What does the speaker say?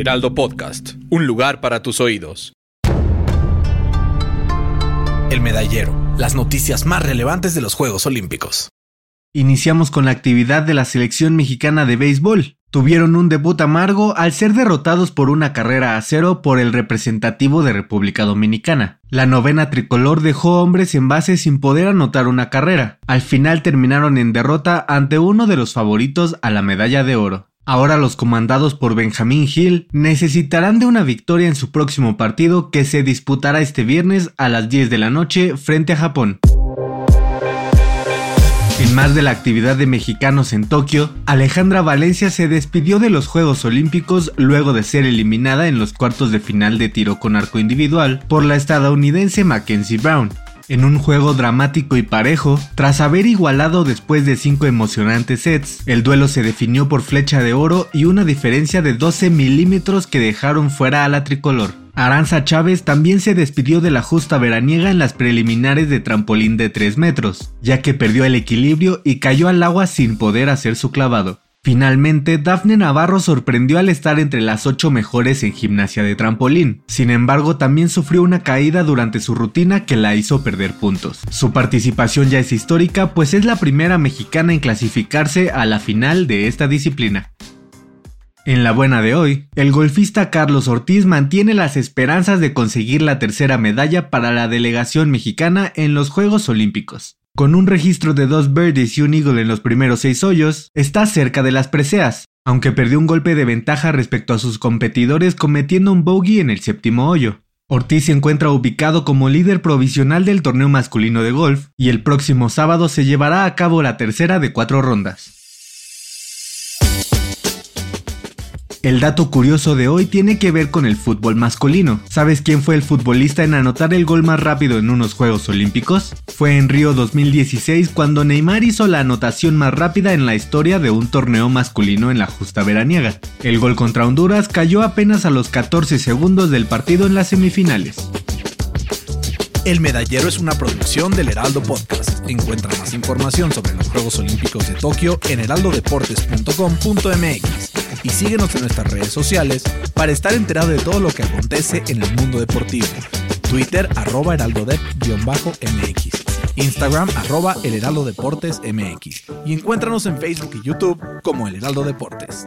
Heraldo Podcast, un lugar para tus oídos. El medallero, las noticias más relevantes de los Juegos Olímpicos. Iniciamos con la actividad de la selección mexicana de béisbol. Tuvieron un debut amargo al ser derrotados por una carrera a cero por el representativo de República Dominicana. La novena tricolor dejó hombres en base sin poder anotar una carrera. Al final terminaron en derrota ante uno de los favoritos a la medalla de oro. Ahora los comandados por Benjamín Hill necesitarán de una victoria en su próximo partido que se disputará este viernes a las 10 de la noche frente a Japón. En más de la actividad de mexicanos en Tokio, Alejandra Valencia se despidió de los Juegos Olímpicos luego de ser eliminada en los cuartos de final de tiro con arco individual por la estadounidense Mackenzie Brown. En un juego dramático y parejo, tras haber igualado después de cinco emocionantes sets, el duelo se definió por flecha de oro y una diferencia de 12 milímetros que dejaron fuera a la tricolor. Aranza Chávez también se despidió de la justa veraniega en las preliminares de trampolín de 3 metros, ya que perdió el equilibrio y cayó al agua sin poder hacer su clavado. Finalmente, Dafne Navarro sorprendió al estar entre las 8 mejores en gimnasia de trampolín. Sin embargo, también sufrió una caída durante su rutina que la hizo perder puntos. Su participación ya es histórica, pues es la primera mexicana en clasificarse a la final de esta disciplina. En la buena de hoy, el golfista Carlos Ortiz mantiene las esperanzas de conseguir la tercera medalla para la delegación mexicana en los Juegos Olímpicos. Con un registro de dos birdies y un eagle en los primeros seis hoyos, está cerca de las preseas, aunque perdió un golpe de ventaja respecto a sus competidores cometiendo un bogey en el séptimo hoyo. Ortiz se encuentra ubicado como líder provisional del torneo masculino de golf y el próximo sábado se llevará a cabo la tercera de cuatro rondas. El dato curioso de hoy tiene que ver con el fútbol masculino. ¿Sabes quién fue el futbolista en anotar el gol más rápido en unos Juegos Olímpicos? Fue en Río 2016 cuando Neymar hizo la anotación más rápida en la historia de un torneo masculino en la justa veraniega. El gol contra Honduras cayó apenas a los 14 segundos del partido en las semifinales. El Medallero es una producción del Heraldo Podcast. Encuentra más información sobre los Juegos Olímpicos de Tokio en heraldodeportes.com.mx y síguenos en nuestras redes sociales para estar enterado de todo lo que acontece en el mundo deportivo. Twitter arroba heraldodep-mx, Instagram arroba el heraldo deportes mx y encuéntranos en Facebook y YouTube como el heraldo deportes.